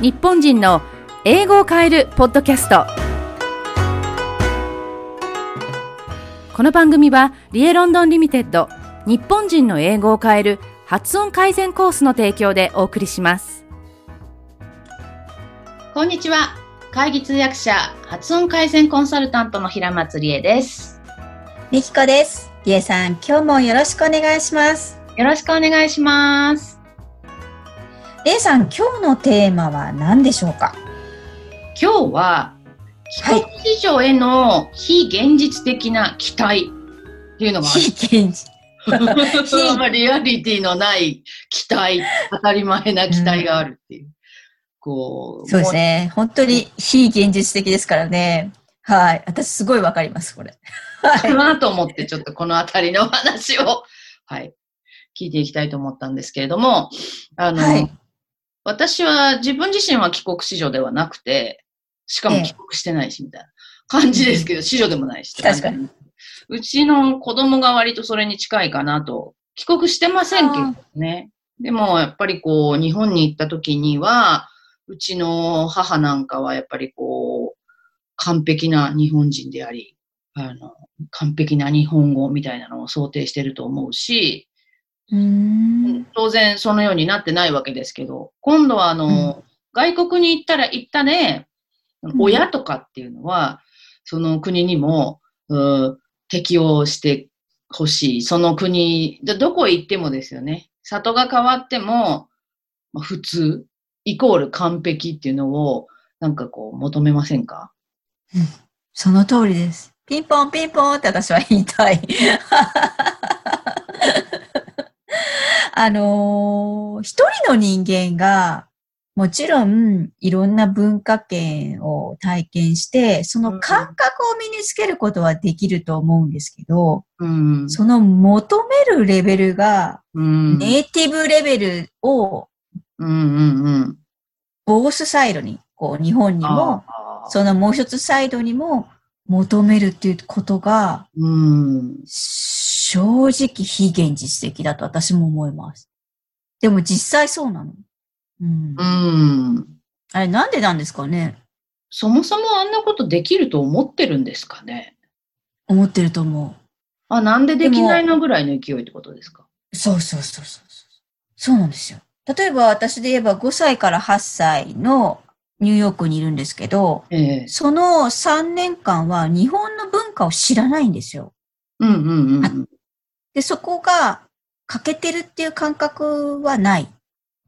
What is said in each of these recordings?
日本人の英語を変えるポッドキャスト。この番組はリエロンドンリミテッド日本人の英語を変える発音改善コースの提供でお送りします。こんにちは。会議通訳者発音改善コンサルタントの平松理恵です。みきこです。りえさん今日もよろしくお願いします。よろしくお願いしますりえさん今日のテーマは何でしょうか？今日は帰国市場への非現実的な期待っていうのがある。非現実 リアリティのない期待、当たり前な期待があるっていう。こう。そうですね。本当に非現実的ですからね。はい。私すごいわかります、これ。かなと思って、ちょっとこのあたりのお話を、はい、聞いていきたいと思ったんですけれども、あの、はい私は自分自身は帰国子女ではなくて、しかも帰国してないし、みたいな感じですけど、子女でもないし。確かに。うちの子供が割とそれに近いかなと。帰国してませんけどね。でも、やっぱりこう、日本に行った時には、うちの母なんかはやっぱりこう、完璧な日本人であり、あの、完璧な日本語みたいなのを想定してると思うし、うーん。当然そのようになってないわけですけど、今度はあの、外国に行ったら行ったね、ん親とかっていうのは、その国にも、う適応してほしい。その国、どどこへ行ってもですよね。里が変わっても、まあ普通、イコール完璧っていうのを、なんかこう、求めませんか？その通りです。ピンポンピンポンって私は言いたい。あのー一人の人間が、もちろんいろんな文化圏を体験して、その感覚を身につけることはできると思うんですけど、うん。その求めるレベルが、うん。ネイティブレベルを。ボースサイドに、こう日本にも、そのもう一つサイドにも求めるっていうことが、うん。正直非現実的だと私も思います。でも実際そうなの。うん。うん。あれなんでなんですかねそもそもあんなことできると思ってるんですかね思ってると思あ、なんでできないのぐらいの勢いってことですか？う。そうそうそうそうそう。そうなんですよ。例えば私で言えば5歳から8歳のニューヨークにいるんですけど、ええその3年間は日本の文化を知らないんですよ。うんうんうん。で、そこが欠けてるっていう感覚はない。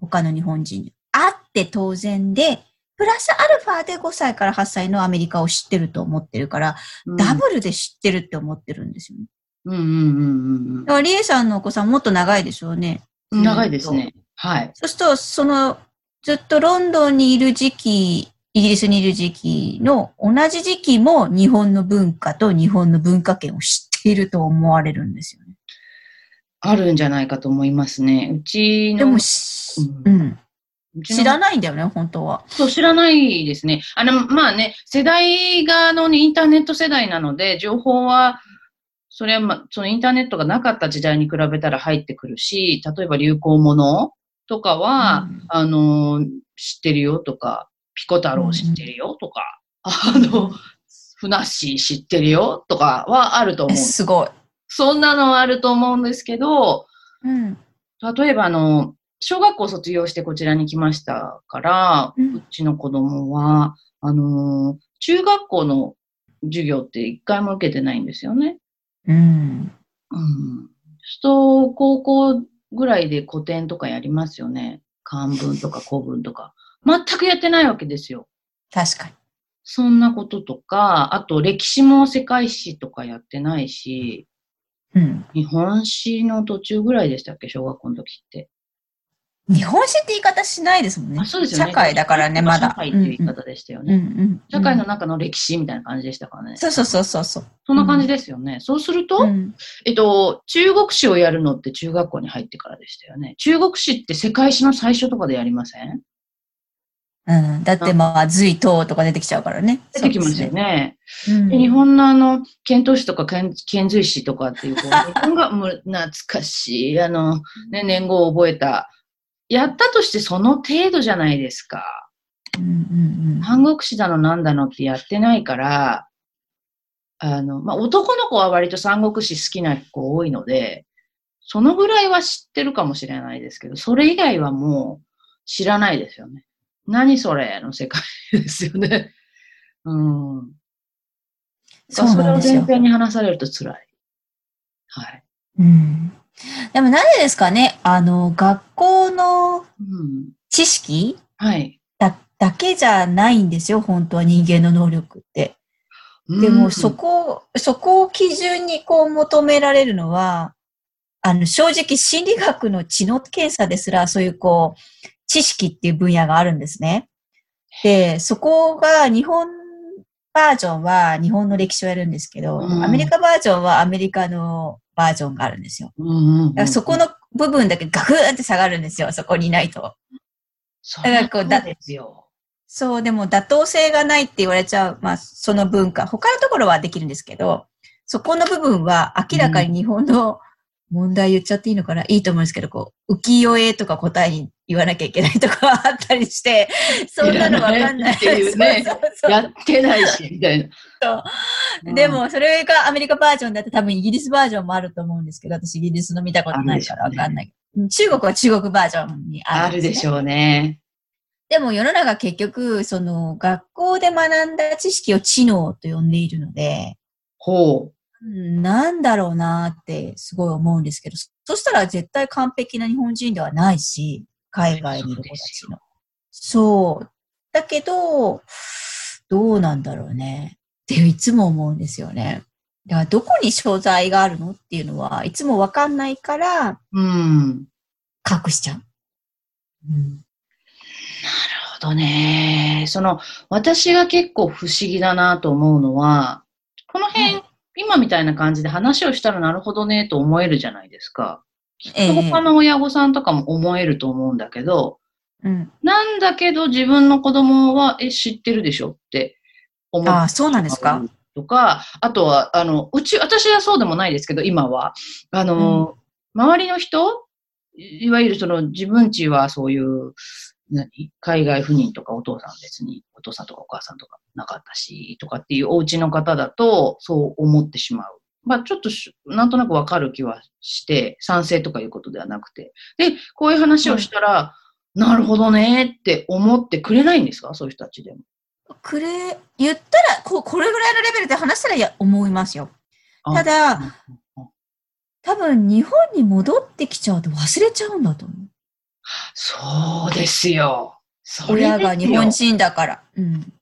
他の日本人に。あって当然で、プラスアルファで5歳から8歳のアメリカを知ってると思ってるから、うんダブルで知ってるって思ってるんですよね。うんうんうんだから、リエさんのお子さんもっと長いでしょうね。うん。長いですね。はい。そうすると、その、ずっとロンドンにいる時期、イギリスにいる時期の同じ時期も日本の文化と日本の文化圏を知っていると思われるんですよね。あるんじゃないかと思いますね。うちの。でもし、ううん。うちの知らないんだよね、本当は。そう、知らないですね。あの、まあね、世代があのインターネット世代なので、情報は、それはまあ、そのインターネットがなかった時代に比べたら入ってくるし、例えば流行ものとかは、うんあの、知ってるよとか、ピコ太郎知ってるよとか、あの、ふなっしー知ってるよとかはあると思う。すごい。そんなのはあると思うんですけど、うん。例えばあの、小学校卒業してこちらに来ましたから、ううんちの子供は、あのー中学校の授業って一回も受けてないんですよね。うん。うん。と、高校ぐらいで古典とかやりますよね。漢文とか古文とか。全くやってないわけですよ。確かに。そんなこととか、あと歴史も世界史とかやってないし、うん。日本史の途中ぐらいでしたっけ？小学校の時って。日本史って言い方しないですもんね。あそうですよね。社会だからね、まだ。社会っていう言い方でしたようんね。うんうん。社会の中の歴史みたいな感じでしたからね。そうそうそうそうそう。そんな感じですよね。そうすると、うんえっと、中国史をやるのって中学校に入ってからでしたよね。中国史って世界史の最初とかでやりません？うん。だってまあ、隋唐とか出てきちゃうからね。出てきますよね。そうですね。で日本のあの、遣唐使とか遣遣隋使とかっていう、日本がもう懐かしい、あの、ね、年号を覚えた。やったとしてその程度じゃないですか。うんうんうん。三国志だのなんだのってやってないから、あの、まあ、男の子は割と三国志好きな子多いので、そのぐらいは知ってるかもしれないですけど、それ以外はもう知らないですよね。何それ？の世界ですよね。うん。そうそれをなんですよ。前提に話されると辛い。はい。うん。でもなんでですかね、あの、学校のうん。知識はい。だ、だけじゃないんですよ、本当は人間の能力って。でも、うんそこ、そこを基準にこう求められるのは、あの、正直心理学の知能検査ですら、そういうこう、知識っていう分野があるんですね。で、そこが日本バージョンは日本の歴史をやるんですけど、うんアメリカバージョンはアメリカのバージョンがあるんですよ。うんうんうんだからそこの部分だけガクーンって下がるんですよ、そこにいないと。そだからこうだそうですよ。そう、でも妥当性がないって言われちゃう、まあ、その文化。他のところはできるんですけど、そこの部分は明らかに日本の問題言っちゃっていいのかな、いいと思うんですけど、こう、浮世絵とか答えに言わなきゃいけないとかあったりして、そんなのわかんない。っていうねそうそうそうやってないし、みたいな。でも、それがアメリカバージョンだって多分イギリスバージョンもあると思うんですけど、私イギリスの見たことないからわかんない。うん中国は中国バージョンにああるね。るでしょうね。でも世の中結局、その学校で学んだ知識を知能と呼んでいるので、ほうんなんだろうなってすごい思うんですけど、そそしたら絶対完璧な日本人ではないし、海外にいる子たちの。そう。だけど、どうなんだろうね。っていつも思うんですよね。だからどこに所在があるのっていうのはいつもわかんないからう。うん。隠しちゃう。うん、なるほどね。その、私が結構不思議だなと思うのは、この辺、は今みたいな感じで話をしたらなるほどねと思えるじゃないですか。きっとええ他の親御さんとかも思えると思うんだけど、うん。なんだけど自分の子供は、え、知ってるでしょって思ってああ、そうなんですかとか、あとは、あの、うち、私はそうでもないですけど、今は、あの、周りの人、いいわゆるその自分家はそういう、何？海外赴任とかお父さん別に、お父さんとかお母さんとかなかったし、とかっていうお家の方だと、そう思ってしまう。まあちょっとしなんとなくわかる気はして、賛成とかいうことではなくて。で、こういう話をしたら、なるほどねって思ってくれないんですか？そういう人たちでも。くれ、言ったら、ここれぐらいのレベルで話したらいや思いますよ。あただ、うん多分日本に戻ってきちゃうと忘れちゃうんだと思う。そうですよ。すよ親が日本人だから。うん。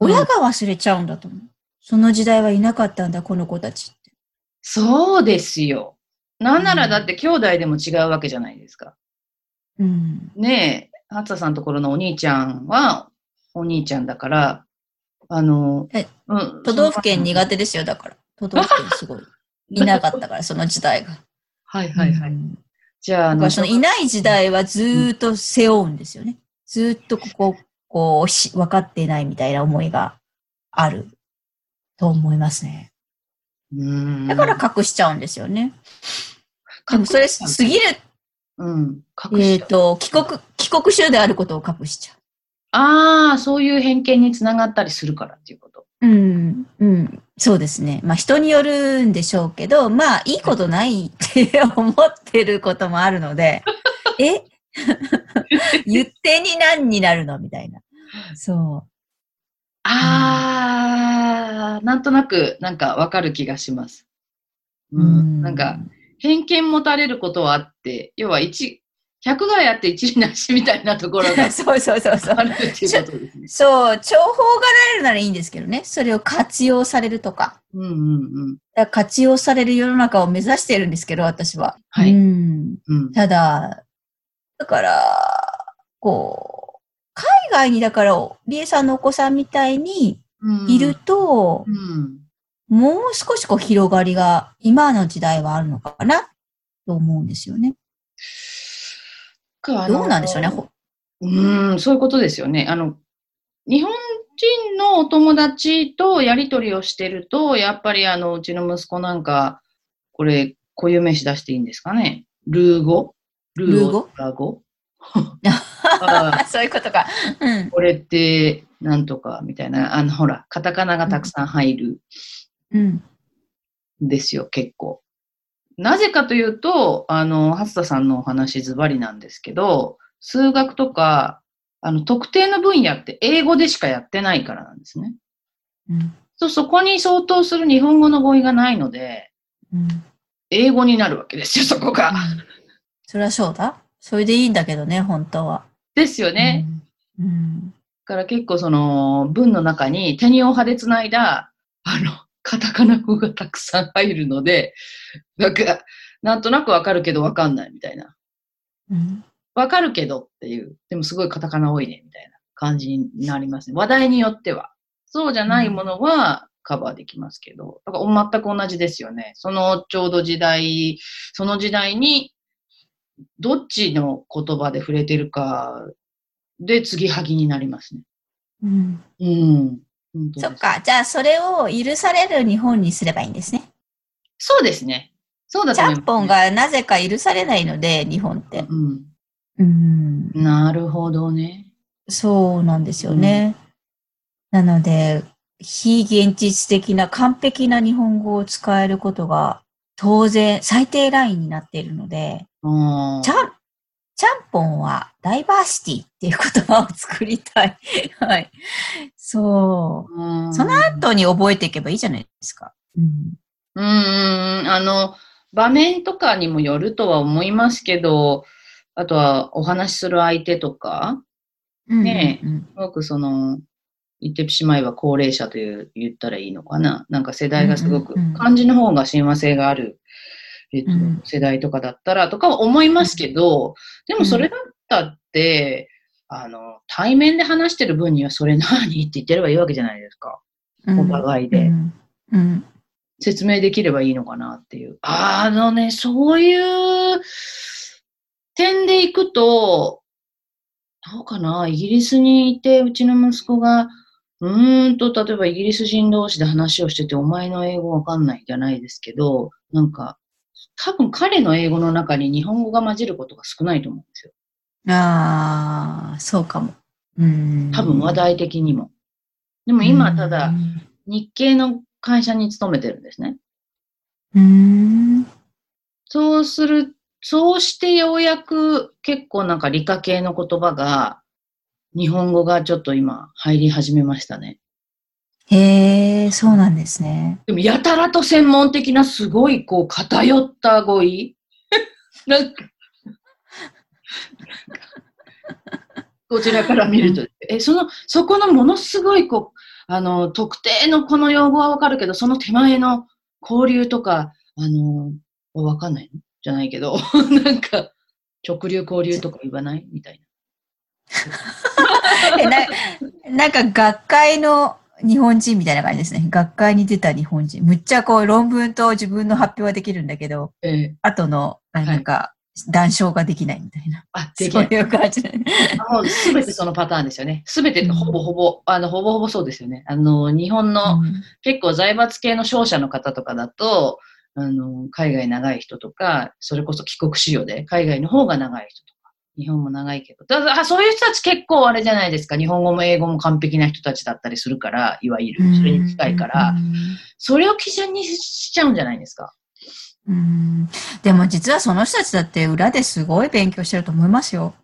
親が忘れちゃうんだと思う。その時代はいなかったんだ、この子たちって。そうですよ。なんならだって兄弟でも違うわけじゃないですか。うん。ねえ、ハツさんのところのお兄ちゃんはお兄ちゃんだから、あの、えうん、都道府県苦手ですよ、だから。都道府県すごい。いなかったから、その時代が。はいはいはい。うんじゃあ、だから、そのいない時代はずーっと背負うんですよね。ずーっとここ、こうし、分かっていないみたいな思いがあると思いますね。うんだから隠しちゃうんですよね。でもそれ過ぎる、うん、隠しえっと、帰国、帰国州であることを隠しちゃああ、そういう偏見につながったりするからっていうこと。う。うん、うん。そうですね。まあ人によるんでしょうけど、まあいいことないって思ってることもあるので、え？言ってに何になるの？みたいな。そああ、なんとなく、なんかわかる気がします。う。うん、なんか、、偏見持たれることはあって、要は一、100ぐらいあって一理なしみたいなところが そうそうそうそうあ。るっていうことですね。そう、重宝がられるならいいんですけどね。それを活用されるとか。うんうんうん。活用される世の中を目指してるんですけど、私は。はいうん。うん。ただ、だから、こう、海外にだから、リエさんのお子さんみたいにうんいるとう、ん。もう少しこう広がりが今の時代はあるのかなと思うんですよね。どどうなんでしょうね。ほうん、そういうことですよね。あの、日本人のお友達とやりとりをしてると、やっぱりあの、うちの息子なんか、これ、固有名詞出していいんですかねルー語？ルルー語？ラ語？あそういうことか。うん。これって、なんとか、みたいな、あの、ほら、カタカナがたくさん入るうん。んですよ、結構。なぜかというと、あの、初田さんのお話ズバリなんですけど、数学とか、あの、特定の分野って英語でしかやってないからなんですね。うん。そう、そこに相当する日本語の語彙がないので、うん。英語になるわけですよ、そこが。そりゃそうだ。それでいいんだけどね、本当は。ですよね。うん。うん。だから結構その文の中に手にお葉でつないだ、あの、カタカナ語がたくさん入るので、なんか、なんとなくわかるけどわかんないみたいな。うん。わかるけどっていう、でもすごいカタカナ多いねみたいな感じになりますね。話題によっては。そうじゃないものはカバーできますけど、だから全く同じですよね。そのちょうど時代、その時代にどっちの言葉で触れてるかで継ぎはぎになりますね。うん。うん。そっか。じゃあ、それを許される日本にすればいいんですね。そうですね。そうだちゃと思います、んぽんがなぜか許されないので、日本って。うん。うん。なるほどね。そうなんですよね。なので、非現実的な完璧な日本語を使えることが当然最低ラインになっているので、うんちゃん、ちゃんぽんはダイバーシティっていう言葉を作りたい。はい。そう。うんその後に覚えていけばいいじゃないですか。うん。うんうん、あの、場面とかにもよるとは思いますけど、あとはお話しする相手とか、ねえうんすごくその、言ってしまえば高齢者という言ったらいいのかな。なんか世代がすごくうんうんうん、漢字の方が親和性がある、えっとうん、世代とかだったらとかは思いますけど、でもそれだったって、あの、対面で話してる分にはそれ何って言ってればいいわけじゃないですか。うんお互いで。うん。うん。説明できればいいのかなっていう。あのね、そういう点でいくと、どうかな、イギリスにいて、うちの息子が、うーんと、例えばイギリス人同士で話をしてて、お前の英語わかんないじゃないですけど、なんか、多分彼の英語の中に日本語が混じることが少ないと思うんですよ。ああ、そうかも。うん。多分話題的にも。でも今、ただ、日系の会社に勤めてるんですね。うん。そうする、そうしてようやく結構なんか理科系の言葉が、日本語がちょっと今入り始めましたね。へえ、そうなんですね。でもやたらと専門的なすごいこう偏った語彙。なんか、こちらから見ると、え、その、そこのものすごいこう、あの、特定のこの用語はわかるけど、その手前の交流とか、あの、わかんないのじゃないけど、なんか、直流交流とか言わない？みたい えななんか学会の日本人みたいな感じですね。学会に出た日本人。むっちゃこう論文と自分の発表はできるんだけど、な。ええ後のあなんか談笑ができないみたいな。あ、できそうない。いう感じ。もうすべてそのパターンですよね。すべてほぼほぼ、あの、ほぼほぼそうですよね。あの、日本の、うん結構財閥系の商社の方とかだと、あの、海外長い人とか、それこそ帰国子女で、海外の方が長い人とか、日本も長いけど、だからあそういう人たち結構あれじゃないですか、日本語も英語も完璧な人たちだったりするから、いわゆる、それに近いから、それを基準にしちゃうんじゃないですか。うん。でも実はその人たちだって裏ですごい勉強してると思いますよ。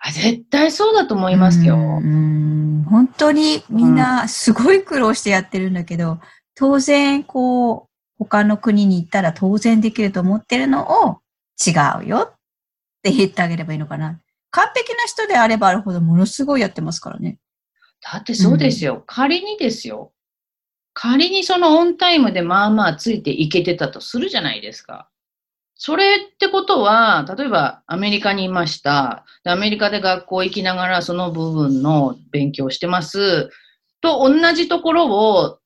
あ絶対そうだと思いますよ。うん。本当にみんなすごい苦労してやってるんだけど、当然こう、他の国に行ったら当然できると思ってるのを違うよって言ってあげればいいのかな。完璧な人であればあるほどものすごいやってますからね。だってそうですよ。仮にですよ。仮にそのオンタイムでまあまあついていけてたとするじゃないですか。それってことは、例えばアメリカにいました。でアメリカで学校行きながらその部分の勉強してます。と同じところを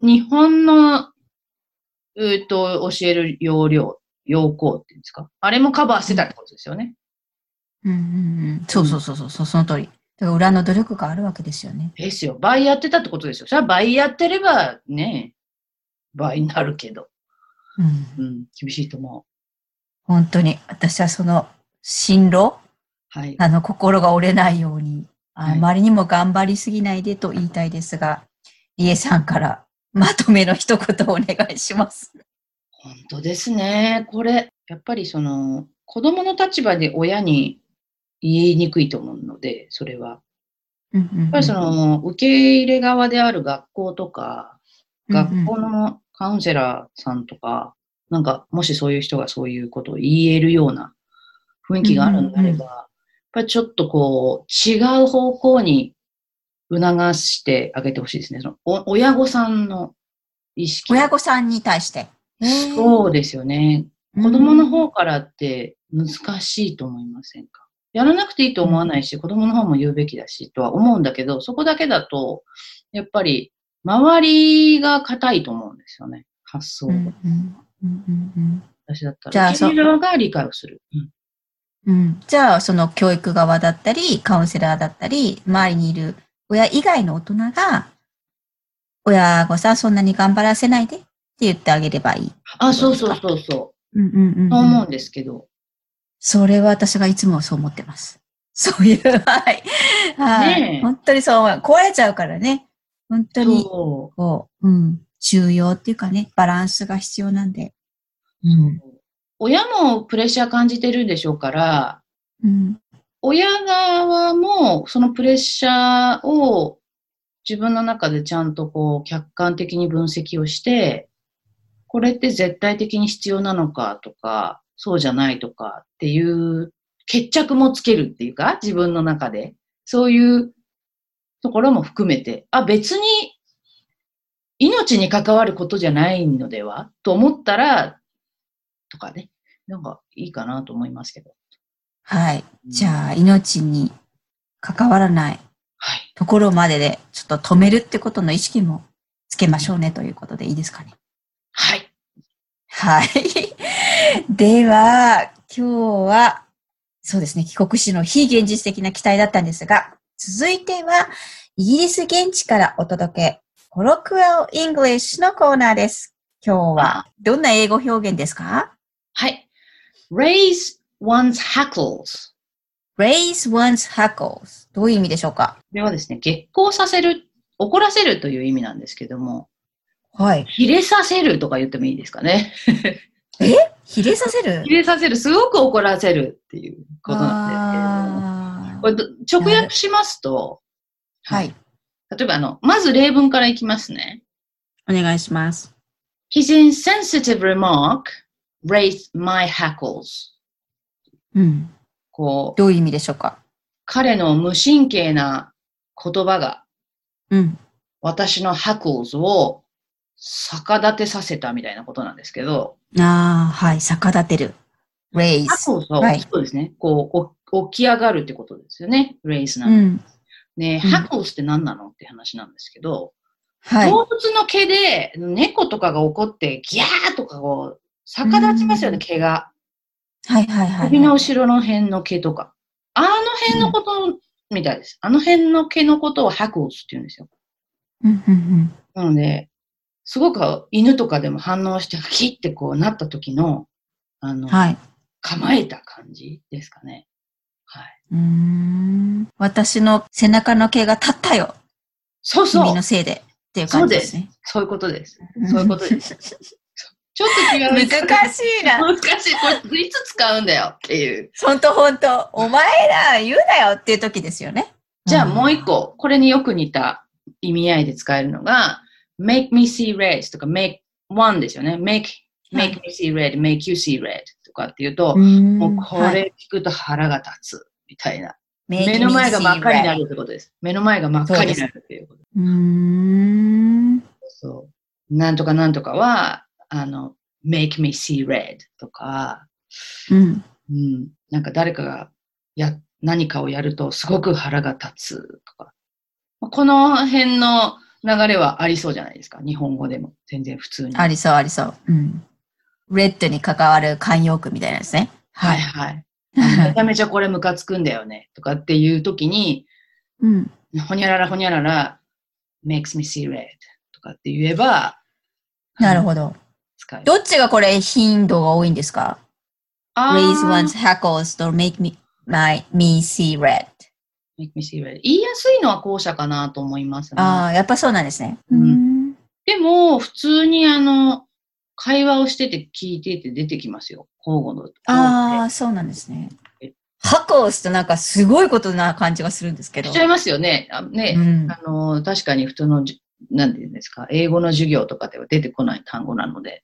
日本の、えっと、教える要領、要項っていうんですか。あれもカバーしてたってことですよね。うんうんうん、そうそうそうそう、その通り。だから裏の努力があるわけですよね。ですよ。倍やってたってことですよ。それは倍やってればね、倍になるけど。うん、うん、厳しいと思本当に、私はその進路？はい。あの、心が折れないように、あはいまりにも頑張りすぎないでと言いたいですが、リエさんからまとめの一言をお願いします。本当ですね。これ、やっぱりその、子供の立場で親に言いにくいと思うので、それは。やっぱりそ、の、受け入れ側である学校とか、学校の、のカウンセラーさんとか、なんか、もしそういう人がそういうことを言えるような雰囲気があるんであれば、やっぱりちょっとこう、違う方向に促してあげてほしいですね。そのお親御さんの意識。親御さんに対して。そうですよね。うん子供の方からって難しいと思いませんか？やらなくていいと思わないし、子供の方も言うべきだしとは思うんだけど、そこだけだと、やっぱり周りが硬いと思うんですよね。発想が。うんうんうんうん私だったじゃあら、受け入れ側が理解をする。うんうんうんじゃあ、その教育側だったり、カウンセラーだったり、周りにいる親以外の大人が、親御さんそんなに頑張らせないでって言ってあげればいい。あ、そうそうそうそうんうんうんう。そう思うんですけど。それは私がいつもそう思ってます。そういう、はい。はい。ねえ本当にそう思う。壊れちゃうからね。本当に、そこう、うん。重要っていうかね、バランスが必要なんで。うう。ん。親もプレッシャー感じてるでしょうから、うん。親側もそのプレッシャーを自分の中でちゃんとこう客観的に分析をして、これって絶対的に必要なのかとか、そうじゃないとかっていう決着もつけるっていうか、自分の中で。そういうところも含めて、あ、別に命に関わることじゃないのでは？と思ったら、とかね。なんかいいかなと思いますけど。はい。じゃあ、命に関わらないはい。ところまでで、ちょっと止めるってことの意識もつけましょうねということでいいですかね？はい。はい。では、今日は、そうですね、帰国子女の非現実的な期待だったんですが、続いては、イギリス現地からお届け、 Colloquial English のコーナーです。今日は、どんな英語表現ですか？はい。raise one's hackles. ?raise one's hackles。どういう意味でしょうか？これはですね、激高させる、怒らせるという意味なんですけども、はい。ひれさせるとか言ってもいいですかね。ひれさせる？ひれさせる、すごく怒らせるっていうことなんですけれどこれど直訳しますと、はい。例えばあの、まず例文からいきますね。お願いします。His insensitive remark raised my hackles. うん。こう、どういう意味でしょうか？彼の無神経な言葉がうん。私の hackles を逆立てさせたみたいなことなんですけど、ああ、はい。逆立てる。raise。hackles を、はいそうですね、こう、お起き上がるってことですよね、raise なんで。うん。ね、うん hackles って何なのって話なんですけど、はい。動物の毛で猫とかが怒ってギャーとかこう、逆立ちますよね、うん毛が。はいはいはい。首の後ろの辺の毛とか。あの辺のことみたいです。あの辺の毛のことを hackles って言うんですよ。うんうんうん。なので、すごく犬とかでも反応して、キッてこうなった時の、あの、はい。構えた感じですかね。はい。うーん。私の背中の毛が立ったよ。そうそう君の。せいで。っていう感じですね。そういうことです。そういうことです。ちょっと違う。難しいな。難しい。これ、いつ使うんだよっていう。ほんとほんと。お前ら言うなよっていう時ですよね。じゃあもう一個、これによく似た意味合いで使えるのが、make me see red とか make one ですよね。make, はい make me see red, make you see red とかっていうと、うん。もうこはいれ聞くと腹が立つみたいな。目の前が真っ赤になるってことです。目の前が真っ赤になるっていうこと。うーん。そう。なんとかなんとかは、あの、make me see red とか、うん。うん、なんか誰かがや、何かをやるとすごく腹が立つとか。この辺の流れはありそうじゃないですか。日本語でも全然普通に。ありそうありそう。うん。レッドに関わる慣用句みたいなですね。はいはい。めちゃめちゃこれムカつくんだよね。とかっていう時に、うん。ほにゃららほにゃらら、makes me see red とかって言えば、ど。なるほど。どっちがこれ頻度が多いんですか ?raise one's hackles と make me, my, me see red. Make me see red. 言いやすいのは後者かなと思いますね。ああ、やっぱそうなんですね。うんでも、普通にあの、会話をしてて聞いてて出てきますよ。交互の。ああ、そうなんですねえ。ハコースとなんかすごいことな感じがするんですけどしち。ゃいますよね。あね、うんあの、確かに普通のじ、なんていうんですか、英語の授業とかでは出てこない単語なので。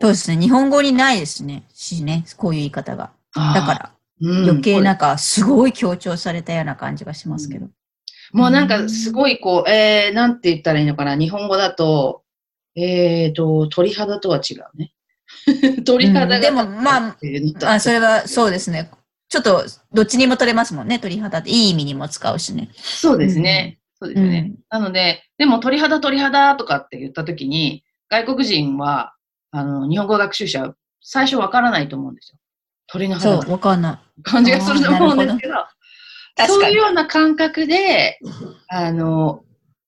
そうですね。日本語にないですね。しね。こういう言い方が。だから、余計なんかすごい強調されたような感じがしますけど。もうなんかすごいこう、えー、なんて言ったらいいのかな。日本語だと、えーと、鳥肌とは違うね。鳥肌が、うんでもまああ、それはそうですね。ちょっと、どっちにも取れますもんね。鳥肌っていい意味にも使うしね。そうですね。そうですね。なので、でも鳥肌鳥肌とかって言ったときに、外国人は、あの、日本語学習者は最初わからないと思うんですよ。鳥のそう、肌のわかんない。感じがすると思うんですけど、そういう。ような感覚で、あの、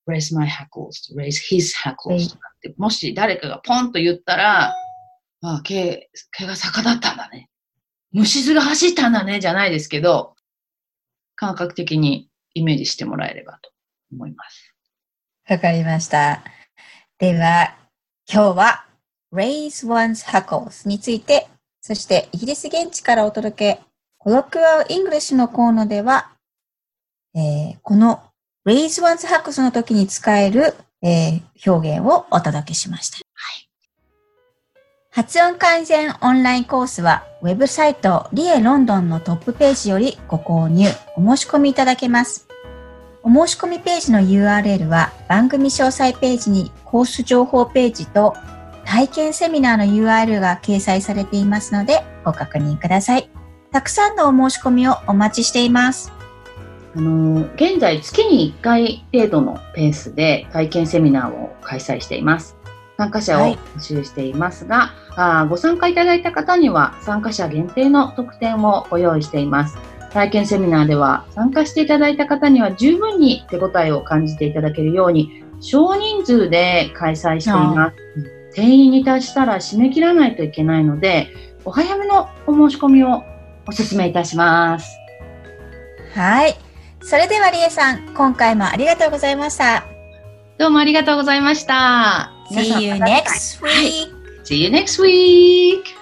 raise my hackles, raise his hackles とかって、もし誰かがポンと言ったら、あ、毛、毛が逆だったんだね。虫図が走ったんだね、じゃないですけど、感覚的にイメージしてもらえればと思います。わかりました。では、今日は raise one's hackles について、そしてイギリス現地からお届け、Colloquial English のコーナーでは、えーこの raise one's hackles の時に使える、えー表現をお届けしました。発音改善オンラインコースは、ウェブサイトリエロンドンのトップページよりご購入、お申し込みいただけます。お申し込みページの URL は番組詳細ページにコース情報ページと体験セミナーの URL が掲載されていますのでご確認ください。たくさんのお申し込みをお待ちしています。あの、現在月に1回程度のペースで体験セミナーを開催しています。参加者をはい募集していますが、あーご参加いただいた方には参加者限定の特典をご用意しています。体験セミナーでは参加していただいた方には十分に手応えを感じていただけるように少人数で開催しています。定員に達したら締め切らないといけないので、お早めのお申し込みをお勧めいたします。はい。それではリエさん、今回もありがとうございました。どうもありがとうございました。See you next week! See you next week!